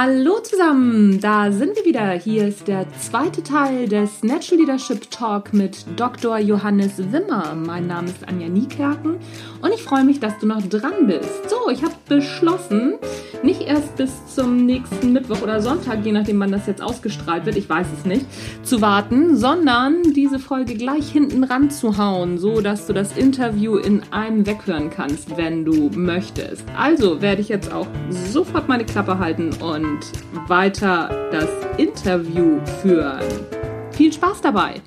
Hallo zusammen, da sind wir wieder. Hier ist der zweite Teil des Natural Leadership Talk mit Dr. Johannes Wimmer. Mein Name ist Anja Niekerken und ich freue mich, dass du noch dran bist. So, ich habe beschlossen, nicht erst bis zum nächsten Mittwoch oder Sonntag, je nachdem wann das jetzt ausgestrahlt wird, ich weiß es nicht, zu warten, sondern diese Folge gleich hinten ran zu so dass du das Interview in einem weghören kannst, wenn du möchtest. Also werde ich jetzt auch sofort meine Klappe halten und und weiter das Interview führen. Viel Spaß dabei!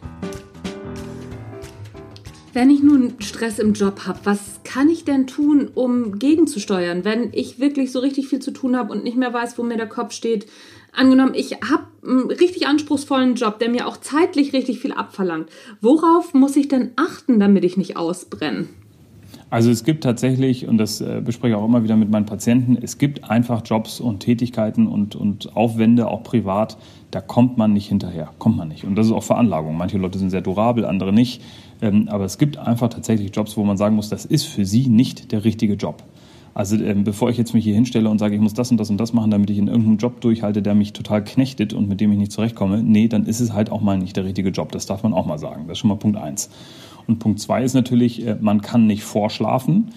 Wenn ich nun Stress im Job habe, was kann ich denn tun, um gegenzusteuern, wenn ich wirklich so richtig viel zu tun habe und nicht mehr weiß, wo mir der Kopf steht? Angenommen, ich habe einen richtig anspruchsvollen Job, der mir auch zeitlich richtig viel abverlangt. Worauf muss ich denn achten, damit ich nicht ausbrenne? Also es gibt tatsächlich, und das äh, bespreche ich auch immer wieder mit meinen Patienten, es gibt einfach Jobs und Tätigkeiten und, und Aufwände, auch privat, da kommt man nicht hinterher, kommt man nicht. Und das ist auch Veranlagung. Manche Leute sind sehr durabel, andere nicht. Ähm, aber es gibt einfach tatsächlich Jobs, wo man sagen muss, das ist für sie nicht der richtige Job. Also ähm, bevor ich jetzt mich hier hinstelle und sage, ich muss das und das und das machen, damit ich in irgendeinem Job durchhalte, der mich total knechtet und mit dem ich nicht zurechtkomme, nee, dann ist es halt auch mal nicht der richtige Job. Das darf man auch mal sagen. Das ist schon mal Punkt eins. Und Punkt zwei ist natürlich, äh, man kann nicht vorschlafen.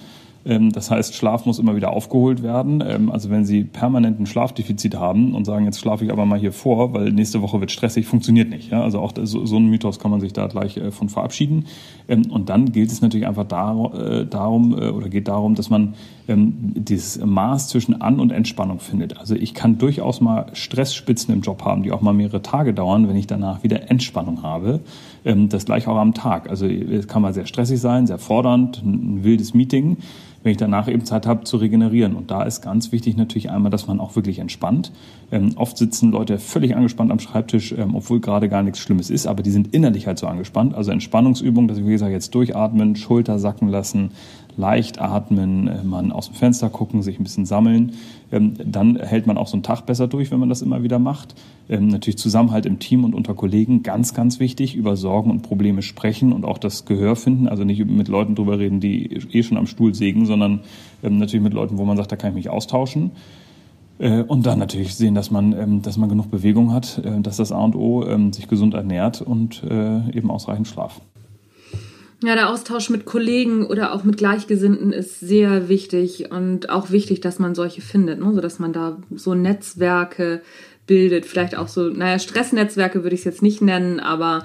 Ähm, das heißt, Schlaf muss immer wieder aufgeholt werden. Ähm, also wenn Sie permanent ein Schlafdefizit haben und sagen, jetzt schlafe ich aber mal hier vor, weil nächste Woche wird stressig, funktioniert nicht. Also auch so ein Mythos kann man sich da gleich äh, von verabschieden. Ähm, und dann gilt es natürlich einfach äh, darum oder geht darum, dass man dieses Maß zwischen An- und Entspannung findet. Also ich kann durchaus mal Stressspitzen im Job haben, die auch mal mehrere Tage dauern, wenn ich danach wieder Entspannung habe. Das gleich auch am Tag. Also es kann mal sehr stressig sein, sehr fordernd, ein wildes Meeting wenn ich danach eben Zeit habe zu regenerieren. Und da ist ganz wichtig natürlich einmal, dass man auch wirklich entspannt. Ähm, oft sitzen Leute völlig angespannt am Schreibtisch, ähm, obwohl gerade gar nichts Schlimmes ist, aber die sind innerlich halt so angespannt. Also Entspannungsübung, dass ich, wie gesagt, jetzt durchatmen, Schulter sacken lassen, leicht atmen, äh, man aus dem Fenster gucken, sich ein bisschen sammeln. Ähm, dann hält man auch so einen Tag besser durch, wenn man das immer wieder macht. Ähm, natürlich Zusammenhalt im Team und unter Kollegen, ganz, ganz wichtig. Über Sorgen und Probleme sprechen und auch das Gehör finden. Also nicht mit Leuten drüber reden, die eh schon am Stuhl sägen, sondern ähm, natürlich mit Leuten, wo man sagt, da kann ich mich austauschen. Äh, und dann natürlich sehen, dass man, dass man genug Bewegung hat, äh, dass das A und O sich gesund ernährt und eben ausreichend Schlaf. Ja, der Austausch mit Kollegen oder auch mit Gleichgesinnten ist sehr wichtig und auch wichtig, dass man solche findet, ne? so dass man da so Netzwerke bildet, vielleicht auch so, naja, Stressnetzwerke würde ich es jetzt nicht nennen, aber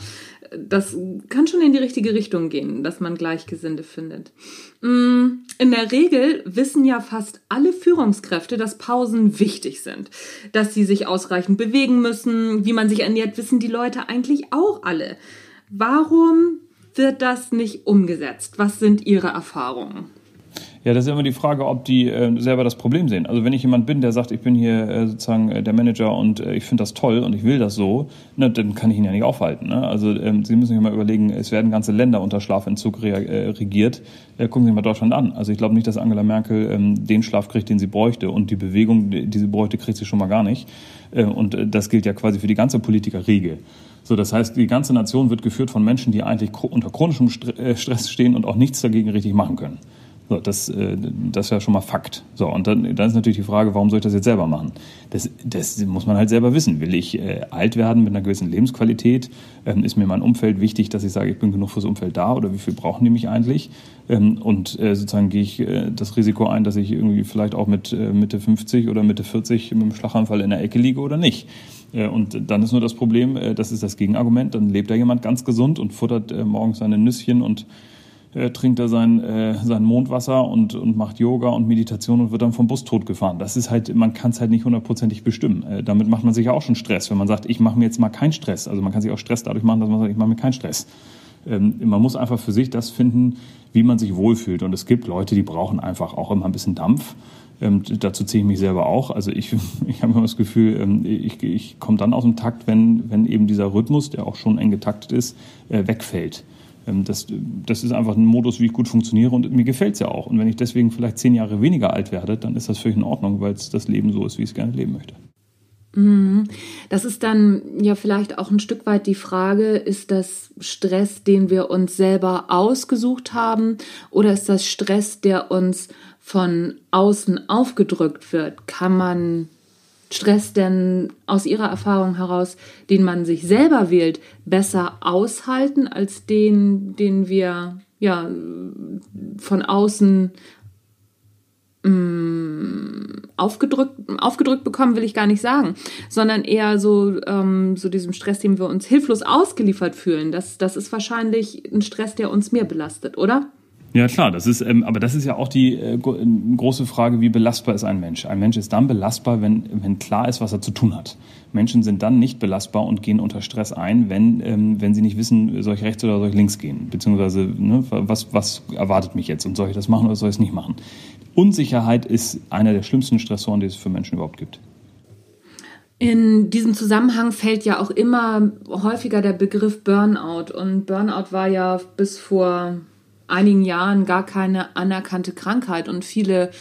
das kann schon in die richtige Richtung gehen, dass man Gleichgesinnte findet. Mm, in der Regel wissen ja fast alle Führungskräfte, dass Pausen wichtig sind, dass sie sich ausreichend bewegen müssen, wie man sich ernährt, wissen die Leute eigentlich auch alle. Warum wird das nicht umgesetzt? Was sind Ihre Erfahrungen? Ja, das ist immer die Frage, ob die äh, selber das Problem sehen. Also wenn ich jemand bin, der sagt, ich bin hier äh, sozusagen äh, der Manager und äh, ich finde das toll und ich will das so, ne, dann kann ich ihn ja nicht aufhalten. Ne? Also ähm, Sie müssen sich mal überlegen, es werden ganze Länder unter Schlafentzug äh, regiert. Äh, gucken Sie mal Deutschland an. Also ich glaube nicht, dass Angela Merkel ähm, den Schlaf kriegt, den sie bräuchte und die Bewegung, die sie bräuchte, kriegt sie schon mal gar nicht. Äh, und äh, das gilt ja quasi für die ganze Politikerriege. So, das heißt, die ganze Nation wird geführt von Menschen, die eigentlich unter chronischem Stress stehen und auch nichts dagegen richtig machen können. So, das, äh, das wäre schon mal Fakt. So, und dann, dann ist natürlich die Frage, warum soll ich das jetzt selber machen? Das, das muss man halt selber wissen. Will ich äh, alt werden mit einer gewissen Lebensqualität? Ähm, ist mir mein Umfeld wichtig, dass ich sage, ich bin genug fürs Umfeld da oder wie viel brauchen die mich eigentlich? Ähm, und äh, sozusagen gehe ich äh, das Risiko ein, dass ich irgendwie vielleicht auch mit äh, Mitte 50 oder Mitte 40 mit einem Schlaganfall in der Ecke liege oder nicht. Äh, und dann ist nur das Problem, äh, das ist das Gegenargument, dann lebt da jemand ganz gesund und futtert morgens seine Nüsschen und äh, trinkt er sein, äh, sein Mondwasser und, und macht Yoga und Meditation und wird dann vom Bus totgefahren. Das ist halt, man kann es halt nicht hundertprozentig bestimmen. Äh, damit macht man sich ja auch schon Stress, wenn man sagt, ich mache mir jetzt mal keinen Stress. Also man kann sich auch Stress dadurch machen, dass man sagt, ich mache mir keinen Stress. Ähm, man muss einfach für sich das finden, wie man sich wohlfühlt. Und es gibt Leute, die brauchen einfach auch immer ein bisschen Dampf. Ähm, dazu ziehe ich mich selber auch. Also ich, ich habe immer das Gefühl, ähm, ich, ich komme dann aus dem Takt, wenn, wenn eben dieser Rhythmus, der auch schon eng getaktet ist, äh, wegfällt. Ähm, das, das ist einfach ein Modus, wie ich gut funktioniere und mir gefällt es ja auch. Und wenn ich deswegen vielleicht zehn Jahre weniger alt werde, dann ist das völlig in Ordnung, weil es das Leben so ist, wie ich es gerne leben möchte. Mhm. Das ist dann ja vielleicht auch ein Stück weit die Frage, ist das Stress, den wir uns selber ausgesucht haben oder ist das Stress, der uns von außen aufgedrückt wird? Kann man Stress denn aus Ihrer Erfahrung heraus, den man sich selber wählt, besser aushalten als den, den wir ja von außen mm, aufgedrückt, aufgedrückt bekommen, will ich gar nicht sagen, sondern eher so, ähm, so diesem Stress, dem wir uns hilflos ausgeliefert fühlen. Das, das ist wahrscheinlich ein Stress, der uns mehr belastet, oder? Ja klar, das ist, ähm, aber das ist ja auch die äh, große Frage, wie belastbar ist ein Mensch? Ein Mensch ist dann belastbar, wenn, wenn klar ist, was er zu tun hat. Menschen sind dann nicht belastbar und gehen unter Stress ein, wenn, ähm, wenn sie nicht wissen, soll ich rechts oder soll ich links gehen? Beziehungsweise, ne, was, was erwartet mich jetzt und soll ich das machen oder soll ich es nicht machen? Unsicherheit ist einer der schlimmsten Stressoren, die es für Menschen überhaupt gibt. In diesem Zusammenhang fällt ja auch immer häufiger der Begriff Burnout. Und Burnout war ja bis vor einigen Jahren gar keine anerkannte Krankheit. Und viele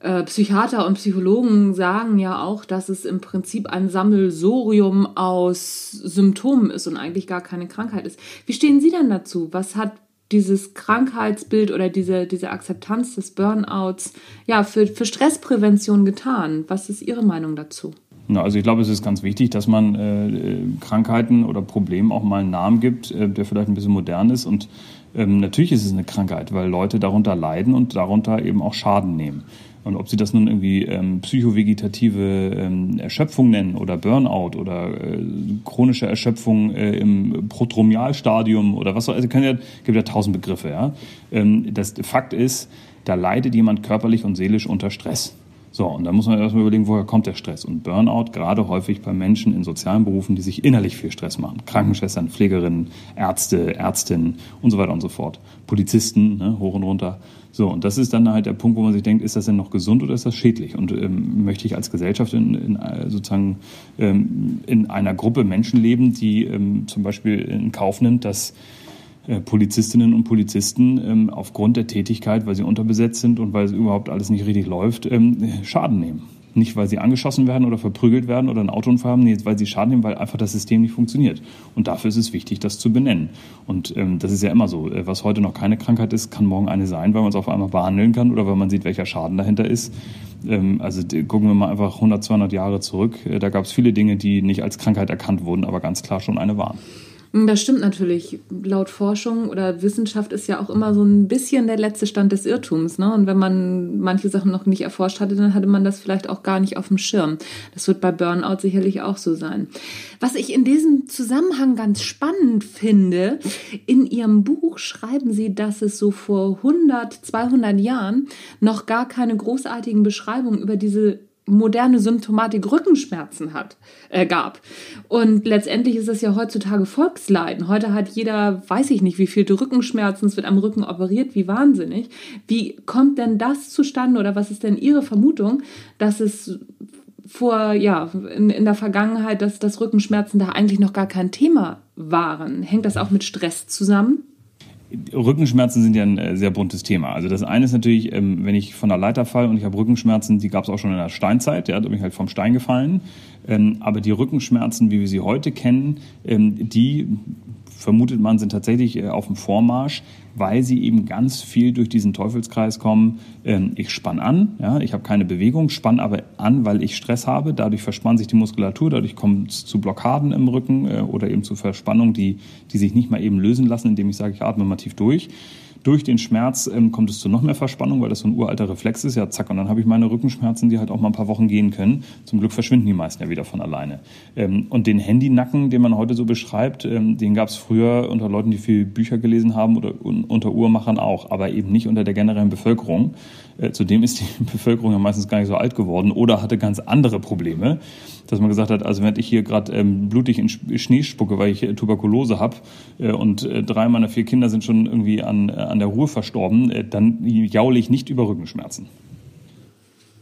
äh, Psychiater und Psychologen sagen ja auch, dass es im Prinzip ein Sammelsorium aus Symptomen ist und eigentlich gar keine Krankheit ist. Wie stehen Sie denn dazu? Was hat dieses Krankheitsbild oder diese, diese Akzeptanz des Burnouts ja, für, für Stressprävention getan? Was ist Ihre Meinung dazu? also ich glaube, es ist ganz wichtig, dass man äh, Krankheiten oder Problemen auch mal einen Namen gibt, äh, der vielleicht ein bisschen modern ist und ähm, natürlich ist es eine Krankheit, weil Leute darunter leiden und darunter eben auch Schaden nehmen. Und ob sie das nun irgendwie ähm, psychovegetative ähm, Erschöpfung nennen oder Burnout oder äh, chronische Erschöpfung äh, im Prodromialstadium oder was auch also ja, gibt ja tausend Begriffe. Ja? Ähm, das Fakt ist, da leidet jemand körperlich und seelisch unter Stress. So, und da muss man erstmal überlegen, woher kommt der Stress? Und Burnout gerade häufig bei Menschen in sozialen Berufen, die sich innerlich viel Stress machen. Krankenschwestern, Pflegerinnen, Ärzte, Ärztinnen und so weiter und so fort. Polizisten, ne, hoch und runter. So, und das ist dann halt der Punkt, wo man sich denkt, ist das denn noch gesund oder ist das schädlich? Und ähm, möchte ich als Gesellschaft in, in äh, sozusagen ähm, in einer Gruppe Menschen leben, die ähm, zum Beispiel in Kauf nimmt, dass Polizistinnen und Polizisten ähm, aufgrund der Tätigkeit, weil sie unterbesetzt sind und weil überhaupt alles nicht richtig läuft, ähm, Schaden nehmen. Nicht, weil sie angeschossen werden oder verprügelt werden oder einen Autounfall haben, nee, weil sie Schaden nehmen, weil einfach das System nicht funktioniert. Und dafür ist es wichtig, das zu benennen. Und ähm, das ist ja immer so. Äh, was heute noch keine Krankheit ist, kann morgen eine sein, weil man es auf einmal behandeln kann oder weil man sieht, welcher Schaden dahinter ist. Ähm, also gucken wir mal einfach 100, 200 Jahre zurück. Äh, da gab es viele Dinge, die nicht als Krankheit erkannt wurden, aber ganz klar schon eine waren. Das stimmt natürlich. Laut Forschung oder Wissenschaft ist ja auch immer so ein bisschen der letzte Stand des Irrtums. Ne? Und wenn man manche Sachen noch nicht erforscht hatte, dann hatte man das vielleicht auch gar nicht auf dem Schirm. Das wird bei Burnout sicherlich auch so sein. Was ich in diesem Zusammenhang ganz spannend finde, in Ihrem Buch schreiben Sie, dass es so vor 100, 200 Jahren noch gar keine großartigen Beschreibungen über diese moderne Symptomatik Rückenschmerzen hat, äh, gab. Und letztendlich ist es ja heutzutage Volksleiden. Heute hat jeder, weiß ich nicht, wie viel Rückenschmerzen, es wird am Rücken operiert, wie wahnsinnig. Wie kommt denn das zustande oder was ist denn Ihre Vermutung, dass es vor, ja, in, in der Vergangenheit, dass das Rückenschmerzen da eigentlich noch gar kein Thema waren? Hängt das auch mit Stress zusammen? Rückenschmerzen sind ja ein äh, sehr buntes Thema. Also das eine ist natürlich, ähm, wenn ich von der Leiter falle und ich habe Rückenschmerzen, die gab es auch schon in der Steinzeit, ja, da bin ich halt vom Stein gefallen. Ähm, aber die Rückenschmerzen, wie wir sie heute kennen, ähm, die vermutet man, sind tatsächlich äh, auf dem Vormarsch, weil sie eben ganz viel durch diesen Teufelskreis kommen. Ähm, ich spann an, ja, ich habe keine Bewegung, spann aber an, weil ich Stress habe. Dadurch verspannt sich die Muskulatur, dadurch kommt es zu Blockaden im Rücken äh, oder eben zu Verspannungen, die, die sich nicht mal eben lösen lassen, indem ich sage, ich atme mal tief durch. Durch den Schmerz ähm, kommt es zu noch mehr Verspannung, weil das so ein uralter Reflex ist. Ja, zack, und dann habe ich meine Rückenschmerzen, die halt auch mal ein paar Wochen gehen können. Zum Glück verschwinden die meisten ja wieder von alleine. Ähm, und den Handynacken, den man heute so beschreibt, ähm, den gab es früher unter Leuten, die viel Bücher gelesen haben oder un unter Uhrmachern auch, aber eben nicht unter der generellen Bevölkerung. Äh, zudem ist die Bevölkerung ja meistens gar nicht so alt geworden oder hatte ganz andere Probleme dass man gesagt hat, also wenn ich hier gerade ähm, blutig in Schnee spucke, weil ich äh, Tuberkulose habe äh, und äh, drei meiner vier Kinder sind schon irgendwie an, äh, an der Ruhe verstorben, äh, dann jaule ich nicht über Rückenschmerzen.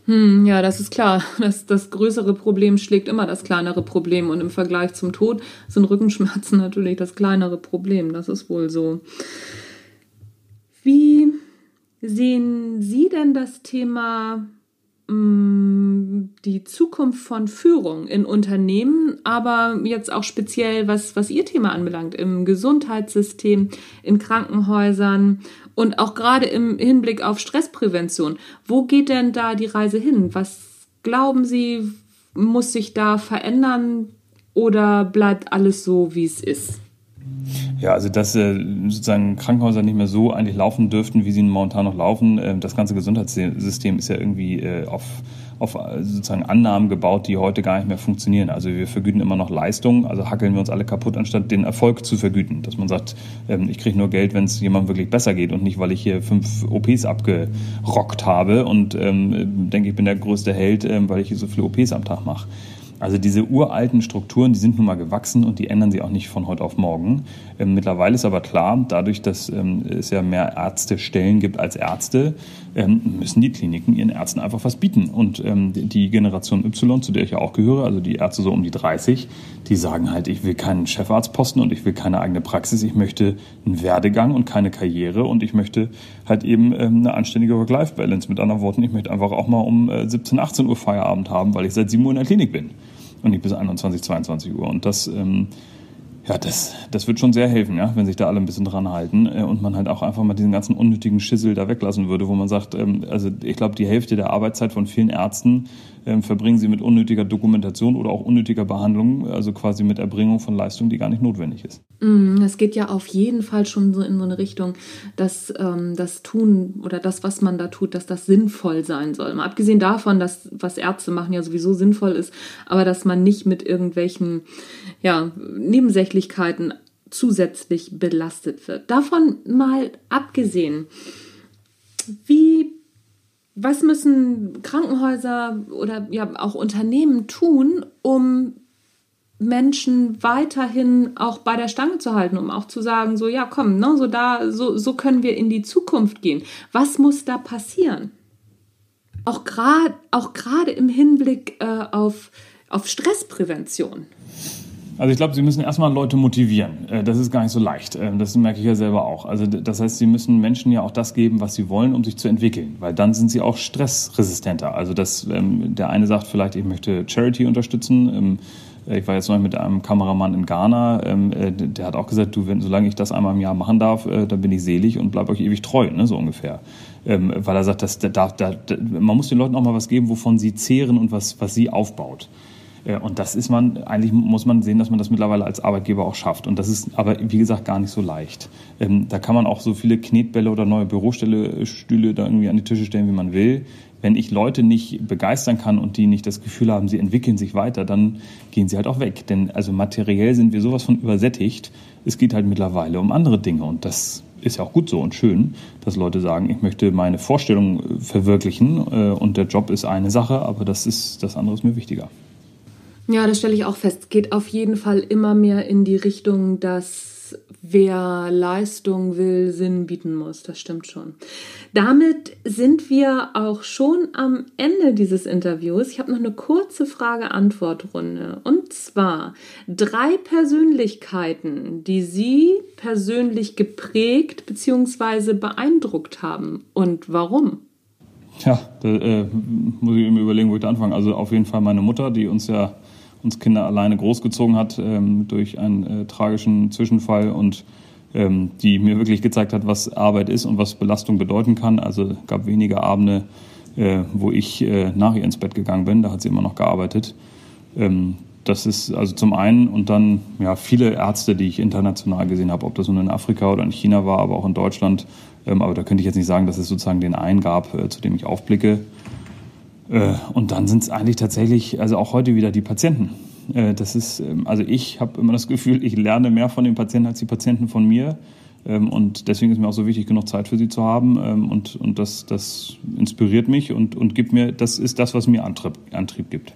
Hm, ja, das ist klar. Das, das größere Problem schlägt immer das kleinere Problem. Und im Vergleich zum Tod sind Rückenschmerzen natürlich das kleinere Problem. Das ist wohl so. Wie sehen Sie denn das Thema Mm, die Zukunft von Führung in Unternehmen, aber jetzt auch speziell, was, was Ihr Thema anbelangt, im Gesundheitssystem, in Krankenhäusern und auch gerade im Hinblick auf Stressprävention. Wo geht denn da die Reise hin? Was glauben Sie, muss sich da verändern oder bleibt alles so, wie es ist? Ja, also dass äh, sozusagen Krankenhäuser nicht mehr so eigentlich laufen dürften, wie sie momentan noch laufen. Äh, das ganze Gesundheitssystem ist ja irgendwie äh, auf, auf äh, sozusagen Annahmen gebaut, die heute gar nicht mehr funktionieren. Also wir vergüten immer noch Leistung, also hackeln wir uns alle kaputt, anstatt den Erfolg zu vergüten. Dass man sagt, ähm, ich kriege nur Geld, wenn es jemandem wirklich besser geht und nicht, weil ich hier fünf OPs abgerockt habe und ähm, denke, ich bin der größte Held, ähm, weil ich hier so viele OPs am Tag mache. Also diese uralten Strukturen, die sind nun mal gewachsen und die ändern sich auch nicht von heute auf morgen. Ähm, mittlerweile ist aber klar, dadurch, dass ähm, es ja mehr Ärztestellen gibt als Ärzte, ähm, müssen die Kliniken ihren Ärzten einfach was bieten. Und ähm, die Generation Y, zu der ich ja auch gehöre, also die Ärzte so um die 30, die sagen halt, ich will keinen Chefarztposten und ich will keine eigene Praxis, ich möchte einen Werdegang und keine Karriere und ich möchte halt eben ähm, eine anständige Work-Life-Balance. Mit anderen Worten, ich möchte einfach auch mal um 17, äh, 18 Uhr Feierabend haben, weil ich seit 7 Uhr in der Klinik bin und nicht bis 21, 22 Uhr. Und das, ähm, ja, das, das wird schon sehr helfen, ja, wenn sich da alle ein bisschen dran halten äh, und man halt auch einfach mal diesen ganzen unnötigen Schissel da weglassen würde, wo man sagt, ähm, also ich glaube, die Hälfte der Arbeitszeit von vielen Ärzten ähm, verbringen sie mit unnötiger Dokumentation oder auch unnötiger Behandlung, also quasi mit Erbringung von Leistung, die gar nicht notwendig ist. Mm, es geht ja auf jeden Fall schon so in so eine Richtung, dass ähm, das Tun oder das, was man da tut, dass das sinnvoll sein soll. Mal abgesehen davon, dass was Ärzte machen ja sowieso sinnvoll ist, aber dass man nicht mit irgendwelchen ja, Nebensächlichkeiten zusätzlich belastet wird. Davon mal abgesehen, wie was müssen Krankenhäuser oder ja auch Unternehmen tun, um Menschen weiterhin auch bei der Stange zu halten, um auch zu sagen, so ja, komm, ne, so da, so, so können wir in die Zukunft gehen. Was muss da passieren? Auch gerade auch im Hinblick äh, auf, auf Stressprävention. Also ich glaube, Sie müssen erstmal Leute motivieren. Äh, das ist gar nicht so leicht. Äh, das merke ich ja selber auch. Also das heißt, Sie müssen Menschen ja auch das geben, was sie wollen, um sich zu entwickeln. Weil dann sind sie auch stressresistenter. Also dass ähm, der eine sagt vielleicht, ich möchte Charity unterstützen. Ähm, ich war jetzt noch mit einem Kameramann in Ghana, ähm, äh, der hat auch gesagt, du, wenn, solange ich das einmal im Jahr machen darf, dann bin ich selig und bleibe euch ewig treu, ne, so ungefähr. weil er sagt, dass, da, da, da, man muss den Leuten auch mal was geben, wovon sie zehren und was, was sie aufbaut. Äh, und das ist man, eigentlich muss man sehen, dass man das mittlerweile als Arbeitgeber auch schafft. Und das ist aber, wie gesagt, gar nicht so leicht. Ähm, da kann man auch so viele Knetbälle oder neue Bürostühle Stühle da irgendwie an die Tische stellen, wie man will. Wenn ich Leute nicht begeistern kann und die nicht das Gefühl haben, sie entwickeln sich weiter, dann gehen sie halt auch weg. Denn also materiell sind wir sowas von übersättigt. Es geht halt mittlerweile um andere Dinge. Und das ist ja auch gut so und schön, dass Leute sagen, ich möchte meine Vorstellung verwirklichen äh, und der Job ist eine Sache, aber das ist das andere ist mir wichtiger. Ja, das stelle ich auch fest. Geht auf jeden Fall immer mehr in die Richtung, dass wer Leistung will, Sinn bieten muss. Das stimmt schon. Damit sind wir auch schon am Ende dieses Interviews. Ich habe noch eine kurze Frage-Antwort-Runde. Und zwar drei Persönlichkeiten, die Sie persönlich geprägt bzw. beeindruckt haben. Und warum? Ja, da äh, muss ich mir überlegen, wo ich da anfange. Also auf jeden Fall meine Mutter, die uns ja uns Kinder alleine großgezogen hat ähm, durch einen äh, tragischen Zwischenfall und ähm, die mir wirklich gezeigt hat, was Arbeit ist und was Belastung bedeuten kann. Also gab wenige Abende, äh, wo ich äh, nach ihr ins Bett gegangen bin. Da hat sie immer noch gearbeitet. Ähm, das ist also zum einen und dann ja viele Ärzte, die ich international gesehen habe, ob das nun in Afrika oder in China war, aber auch in Deutschland. Ähm, aber da könnte ich jetzt nicht sagen, dass es sozusagen den einen gab, äh, zu dem ich aufblicke. Äh, und dann sind es eigentlich tatsächlich, also auch heute wieder die Patienten. Äh, das ist, ähm, also ich habe immer das Gefühl, ich lerne mehr von den Patienten als die Patienten von mir. Ähm, und deswegen ist mir auch so wichtig, genug Zeit für sie zu haben. Ähm, und, und das, das inspiriert mich und, und gibt mir, das ist das, was mir Antrieb, Antrieb gibt.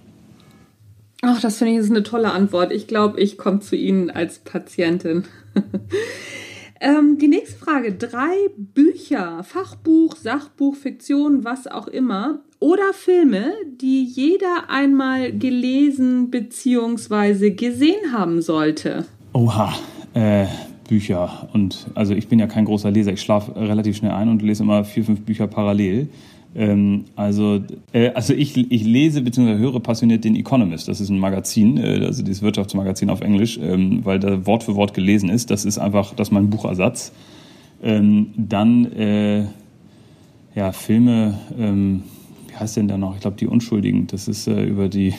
Ach, das finde ich ist eine tolle Antwort. Ich glaube, ich komme zu Ihnen als Patientin. Ähm, die nächste Frage. Drei Bücher, Fachbuch, Sachbuch, Fiktion, was auch immer. Oder Filme, die jeder einmal gelesen bzw. gesehen haben sollte. Oha, äh, Bücher. Und also ich bin ja kein großer Leser. Ich schlafe relativ schnell ein und lese immer vier, fünf Bücher parallel. Ähm, also, äh, also ich, ich lese bzw. höre passioniert den Economist. Das ist ein Magazin, äh, also dieses Wirtschaftsmagazin auf Englisch, ähm, weil da Wort für Wort gelesen ist. Das ist einfach, das ist mein Buchersatz. Ähm, dann äh, ja Filme. Ähm, heißt denn der noch? Ich glaube, die Unschuldigen. Das ist äh, über die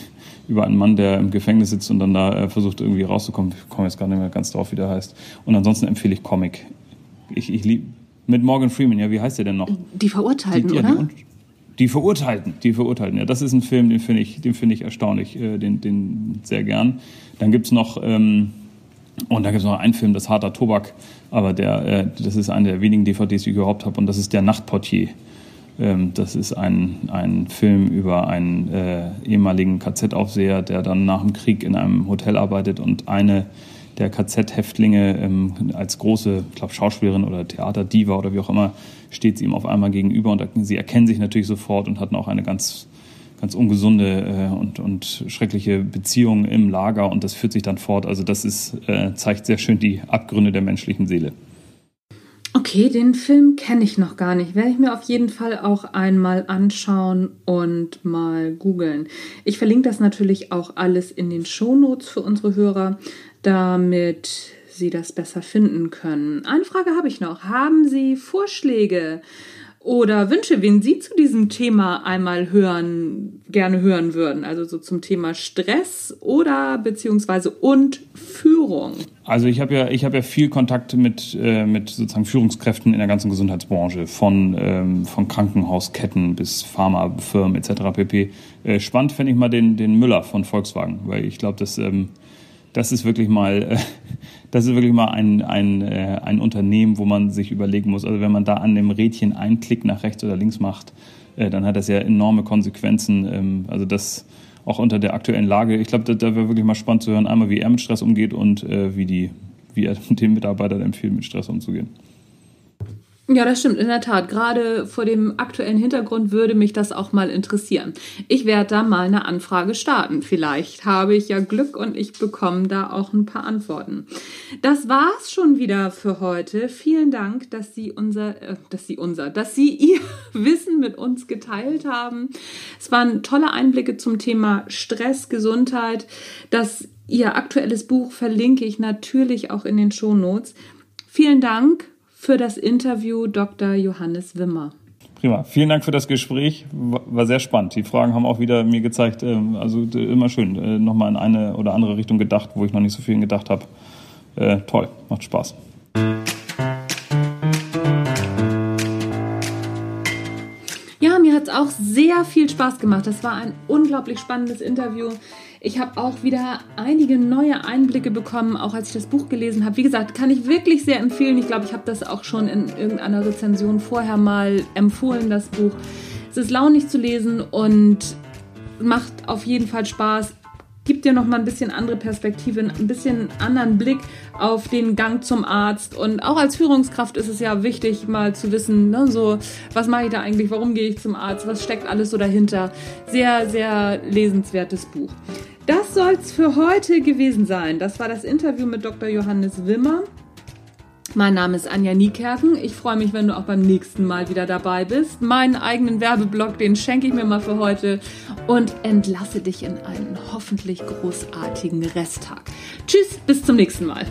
über einen Mann, der im Gefängnis sitzt und dann da äh, versucht irgendwie rauszukommen. Ich komme jetzt gar nicht mehr ganz drauf, wie der heißt. Und ansonsten empfehle ich Comic. Ich, ich liebe mit Morgan Freeman. Ja, wie heißt der denn noch? Die Verurteilten, die, ja, oder? Die, die, Verurteilten, die Verurteilten. Ja, das ist ein Film, den finde ich, den finde ich erstaunlich, äh, den, den sehr gern. Dann gibt's noch ähm, und da gibt es noch einen Film, das Harter Tobak, aber der, äh, das ist einer der wenigen DVDs, die ich überhaupt habe, und das ist Der Nachtportier. Ähm, das ist ein, ein Film über einen äh, ehemaligen KZ-Aufseher, der dann nach dem Krieg in einem Hotel arbeitet und eine der KZ-Häftlinge ähm, als große, ich glaube, Schauspielerin oder Theaterdiva oder wie auch immer, steht sie ihm auf einmal gegenüber und sie erkennen sich natürlich sofort und hatten auch eine ganz ganz ungesunde äh, und, und schreckliche Beziehungen im Lager und das führt sich dann fort. Also das ist, äh, zeigt sehr schön die Abgründe der menschlichen Seele. Okay, den Film kenne ich noch gar nicht. Werde ich mir auf jeden Fall auch einmal anschauen und mal googeln. Ich verlinke das natürlich auch alles in den Shownotes für unsere Hörer, damit Sie das besser finden können. Eine Frage habe ich noch. Haben Sie Vorschläge oder Wünsche, wen Sie zu diesem Thema einmal hören, gerne hören würden. Also so zum Thema Stress oder beziehungsweise und Führung. Also ich habe ja, ich habe ja viel Kontakt mit, äh, mit sozusagen Führungskräften in der ganzen Gesundheitsbranche, von, ähm, von Krankenhausketten bis Pharmafirmen etc. pp. Äh, spannend finde ich mal den, den Müller von Volkswagen, weil ich glaube, dass ähm, das ist wirklich mal, äh, das ist wirklich mal ein, ein, äh, ein Unternehmen, wo man sich überlegen muss. Also wenn man da an dem Rädchen einen Klick nach rechts oder links macht, äh, dann hat das ja enorme Konsequenzen. Ähm, also das auch unter der aktuellen Lage. Ich glaube, da, da wäre wirklich mal spannend zu hören, einmal wie er mit Stress umgeht und wie die, wie er den Mitarbeitern empfiehlt, mit Stress umzugehen. Ja, das stimmt, in der Tat. Gerade vor dem aktuellen Hintergrund würde mich das auch mal interessieren. Ich werde da mal eine Anfrage starten. Vielleicht habe ich ja Glück und ich bekomme da auch ein paar Antworten. Das war's schon wieder für heute. Vielen Dank, dass Sie unser, äh, dass Sie unser, dass Sie Ihr Wissen mit uns geteilt haben. Es waren tolle Einblicke zum Thema Stress, Gesundheit. Das Ihr aktuelles Buch verlinke ich natürlich auch in den Shownotes. Vielen Dank für das Interview Dr. Johannes Wimmer. Prima. Vielen Dank für das Gespräch. War sehr spannend. Die Fragen haben auch wieder mir gezeigt, ähm, also immer schön, äh, nochmal in eine oder andere Richtung gedacht, wo ich noch nicht so viel gedacht habe. Äh, toll, macht Spaß. Ja, mir hat es auch sehr viel Spaß gemacht. Das war ein unglaublich spannendes Interview. Ich habe auch wieder einige neue Einblicke bekommen, auch als ich das Buch gelesen habe. Wie gesagt, kann ich wirklich sehr empfehlen. Ich glaube, ich habe das auch schon in irgendeiner Rezension vorher mal empfohlen, das Buch. Es ist launig zu lesen und macht auf jeden Fall Spaß gibt dir noch mal ein bisschen andere Perspektive, ein bisschen anderen Blick auf den Gang zum Arzt. Und auch als Führungskraft ist es ja wichtig, mal zu wissen, ne, so, was mache ich da eigentlich, warum gehe ich zum Arzt, was steckt alles so dahinter. Sehr, sehr lesenswertes Buch. Das soll es für heute gewesen sein. Das war das Interview mit Dr. Johannes Wimmer. Mein Name ist Anja Niekerken. Ich freue mich, wenn du auch beim nächsten Mal wieder dabei bist. Meinen eigenen Werbeblock, den schenke ich mir mal für heute und entlasse dich in einen hoffentlich großartigen Resttag. Tschüss, bis zum nächsten Mal.